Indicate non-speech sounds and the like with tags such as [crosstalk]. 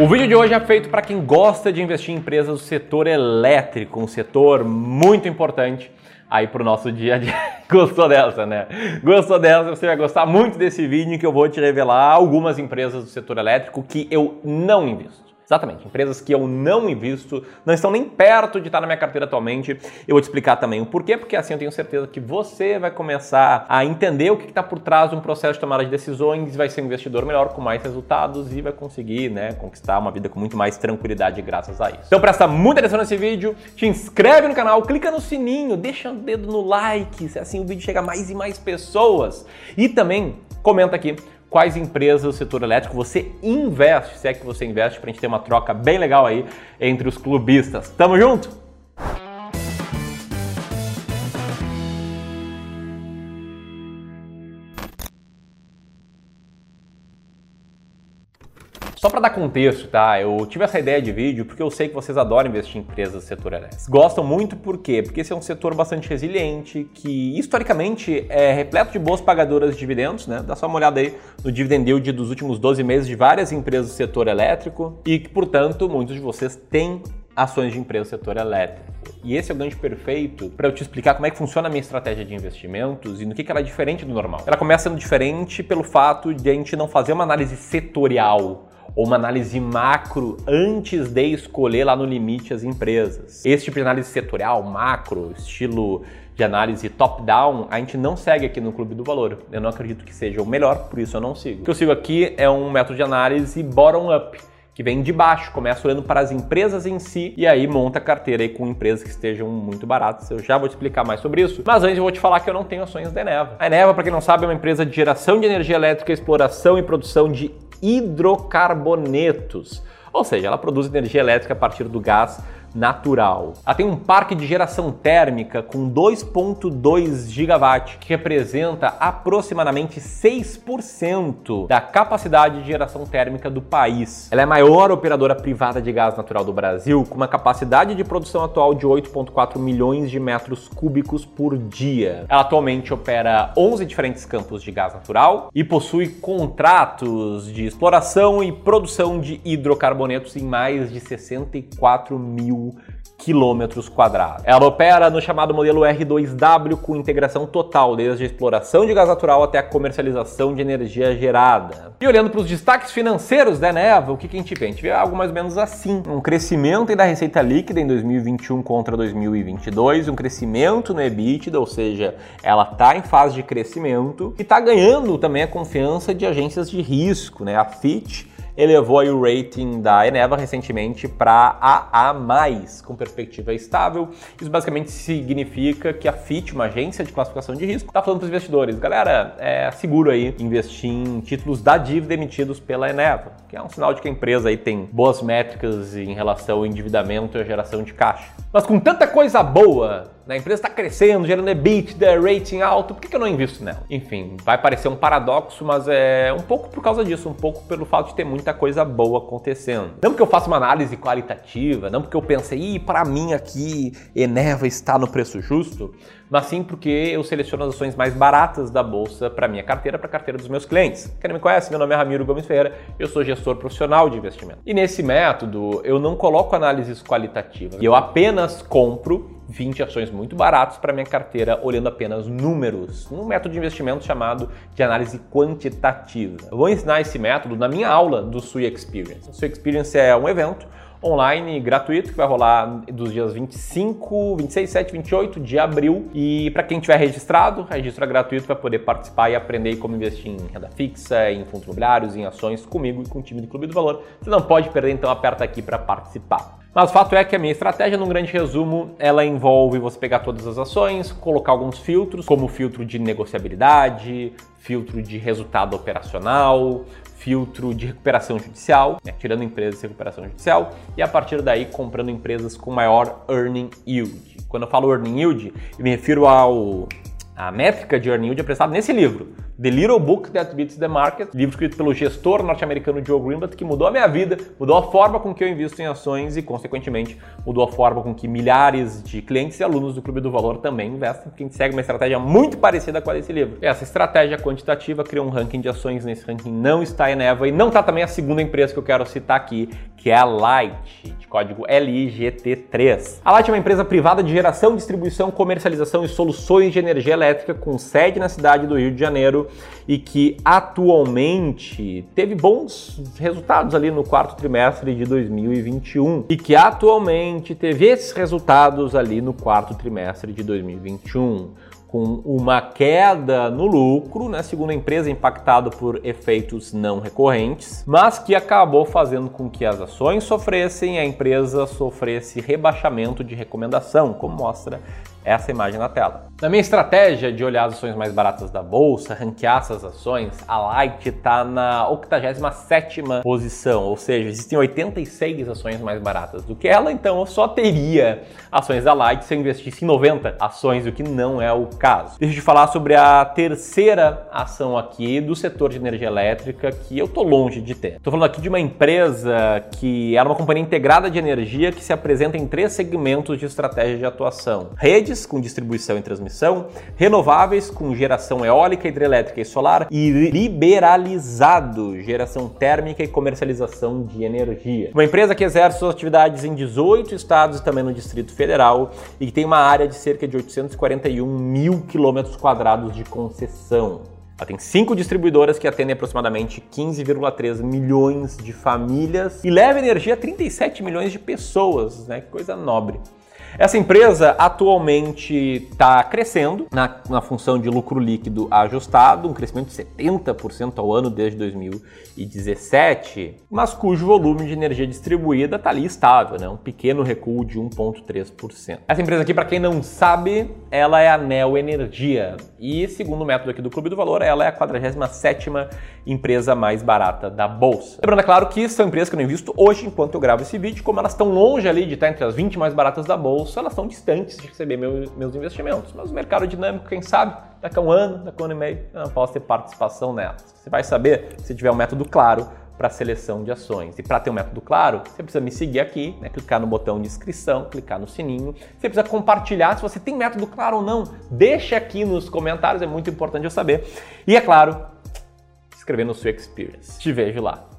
O vídeo de hoje é feito para quem gosta de investir em empresas do setor elétrico, um setor muito importante aí pro nosso dia a dia. [laughs] Gostou dessa, né? Gostou dessa? Você vai gostar muito desse vídeo que eu vou te revelar algumas empresas do setor elétrico que eu não invisto. Exatamente, empresas que eu não invisto, não estão nem perto de estar na minha carteira atualmente. Eu vou te explicar também o porquê, porque assim eu tenho certeza que você vai começar a entender o que está por trás de um processo de tomada de decisões, vai ser um investidor melhor, com mais resultados e vai conseguir né, conquistar uma vida com muito mais tranquilidade graças a isso. Então presta muita atenção nesse vídeo, te inscreve no canal, clica no sininho, deixa o dedo no like, assim o vídeo chega a mais e mais pessoas. E também comenta aqui quais empresas do setor elétrico você investe, se é que você investe, para a gente ter uma troca bem legal aí entre os clubistas. Tamo junto? Só para dar contexto, tá? Eu tive essa ideia de vídeo porque eu sei que vocês adoram investir em empresas do setor elétrico. Gostam muito por quê? Porque esse é um setor bastante resiliente, que historicamente é repleto de boas pagadoras de dividendos, né? Dá só uma olhada aí no dividend yield dos últimos 12 meses de várias empresas do setor elétrico e que, portanto, muitos de vocês têm ações de empresas do setor elétrico. E esse é o gancho perfeito para eu te explicar como é que funciona a minha estratégia de investimentos e no que, que ela é diferente do normal. Ela começa sendo diferente pelo fato de a gente não fazer uma análise setorial ou uma análise macro antes de escolher lá no limite as empresas. Esse tipo de análise setorial, macro, estilo de análise top-down, a gente não segue aqui no Clube do Valor. Eu não acredito que seja o melhor, por isso eu não sigo. O que eu sigo aqui é um método de análise bottom-up que vem de baixo, começa olhando para as empresas em si e aí monta a carteira aí com empresas que estejam muito baratas. Eu já vou te explicar mais sobre isso. Mas antes eu vou te falar que eu não tenho ações da Eneva. A Eneva, para quem não sabe, é uma empresa de geração de energia elétrica, exploração e produção de hidrocarbonetos, ou seja, ela produz energia elétrica a partir do gás natural. Ela tem um parque de geração térmica com 2.2 gigawatt, que representa aproximadamente 6% da capacidade de geração térmica do país. Ela é a maior operadora privada de gás natural do Brasil, com uma capacidade de produção atual de 8.4 milhões de metros cúbicos por dia. Ela atualmente opera 11 diferentes campos de gás natural e possui contratos de exploração e produção de hidrocarbonetos em mais de 64 mil quilômetros quadrados. Ela opera no chamado modelo R2W com integração total, desde a exploração de gás natural até a comercialização de energia gerada. E olhando para os destaques financeiros da Eneva, o que, que a gente vê? A gente vê algo mais ou menos assim: um crescimento da receita líquida em 2021 contra 2022, um crescimento no EBITDA, ou seja, ela está em fase de crescimento e está ganhando também a confiança de agências de risco, né? A Fitch elevou o rating da Eneva recentemente para AA+, com perspectiva estável. Isso basicamente significa que a FIT, uma agência de classificação de risco, está falando para os investidores, galera, é seguro aí investir em títulos da dívida emitidos pela Eneva, que é um sinal de que a empresa aí tem boas métricas em relação ao endividamento e a geração de caixa. Mas com tanta coisa boa a empresa está crescendo, gerando EBITDA, rating alto, por que, que eu não invisto nela? Enfim, vai parecer um paradoxo, mas é um pouco por causa disso, um pouco pelo fato de ter muita coisa boa acontecendo. Não porque eu faça uma análise qualitativa, não porque eu pensei, para mim aqui Eneva está no preço justo, mas sim porque eu seleciono as ações mais baratas da bolsa para minha carteira, para a carteira dos meus clientes. Quem não me conhece, meu nome é Ramiro Gomes Ferreira, eu sou gestor profissional de investimento. E nesse método, eu não coloco análises qualitativas, eu apenas compro 20 ações muito baratas para minha carteira, olhando apenas números, um método de investimento chamado de análise quantitativa. Eu vou ensinar esse método na minha aula do Sui Experience. O Sui Experience é um evento online gratuito que vai rolar dos dias 25, 26, 7, 28 de abril. E para quem tiver registrado, registro é gratuito para poder participar e aprender como investir em renda fixa, em fundos imobiliários, em ações comigo e com o time do Clube do Valor. Você não pode perder, então aperta aqui para participar. Mas o fato é que a minha estratégia, num grande resumo, ela envolve você pegar todas as ações, colocar alguns filtros, como filtro de negociabilidade, filtro de resultado operacional, filtro de recuperação judicial, né, tirando empresas de recuperação judicial, e a partir daí comprando empresas com maior earning yield. Quando eu falo earning yield, eu me refiro ao a métrica de earning yield apresentado nesse livro, The Little Book That Beats the Market, livro escrito pelo gestor norte-americano Joe Greenblatt, que mudou a minha vida, mudou a forma com que eu invisto em ações e, consequentemente, mudou a forma com que milhares de clientes e alunos do Clube do Valor também investem, porque a gente segue uma estratégia muito parecida com a desse livro. Essa estratégia quantitativa criou um ranking de ações, nesse ranking não está a Eneva e não está também a segunda empresa que eu quero citar aqui, que é a Light, de código LIGT3. A Light é uma empresa privada de geração, distribuição, comercialização e soluções de energia elétrica com sede na cidade do Rio de Janeiro e que atualmente teve bons resultados ali no quarto trimestre de 2021 e que atualmente teve esses resultados ali no quarto trimestre de 2021 com uma queda no lucro, né, segundo a empresa, impactado por efeitos não recorrentes, mas que acabou fazendo com que as ações sofressem e a empresa sofresse rebaixamento de recomendação, como mostra essa imagem na tela. Na minha estratégia de olhar as ações mais baratas da bolsa, ranquear essas ações, a Light está na 87 posição, ou seja, existem 86 ações mais baratas do que ela, então eu só teria ações da Light se eu investisse em 90 ações, o que não é o caso. Deixa eu te falar sobre a terceira ação aqui do setor de energia elétrica que eu tô longe de ter. Estou falando aqui de uma empresa que era uma companhia integrada de energia que se apresenta em três segmentos de estratégia de atuação: redes com distribuição e transmissão, renováveis com geração eólica, hidrelétrica e solar e liberalizado, geração térmica e comercialização de energia. Uma empresa que exerce suas atividades em 18 estados e também no Distrito Federal e que tem uma área de cerca de 841 mil quilômetros quadrados de concessão. Ela tem cinco distribuidoras que atendem aproximadamente 15,3 milhões de famílias e leva energia a 37 milhões de pessoas, né? Que coisa nobre. Essa empresa atualmente está crescendo na, na função de lucro líquido ajustado, um crescimento de 70% ao ano desde 2017, mas cujo volume de energia distribuída está ali estável, né? um pequeno recuo de 1,3%. Essa empresa aqui, para quem não sabe, ela é a Neo Energia e, segundo o método aqui do Clube do Valor, ela é a 47ª empresa mais barata da bolsa. Lembrando, é claro, que são empresas que eu não invisto hoje enquanto eu gravo esse vídeo, como elas estão longe ali de estar entre as 20 mais baratas da bolsa, bolsa, elas estão distantes de receber meu, meus investimentos. Mas o mercado dinâmico, quem sabe, daqui a um ano, daqui a um ano e meio, eu não posso ter participação nelas. Você vai saber se tiver um método claro para seleção de ações. E para ter um método claro, você precisa me seguir aqui, né? clicar no botão de inscrição, clicar no sininho. Você precisa compartilhar se você tem método claro ou não. Deixa aqui nos comentários, é muito importante eu saber. E é claro, escrever no Sua Experience. Te vejo lá.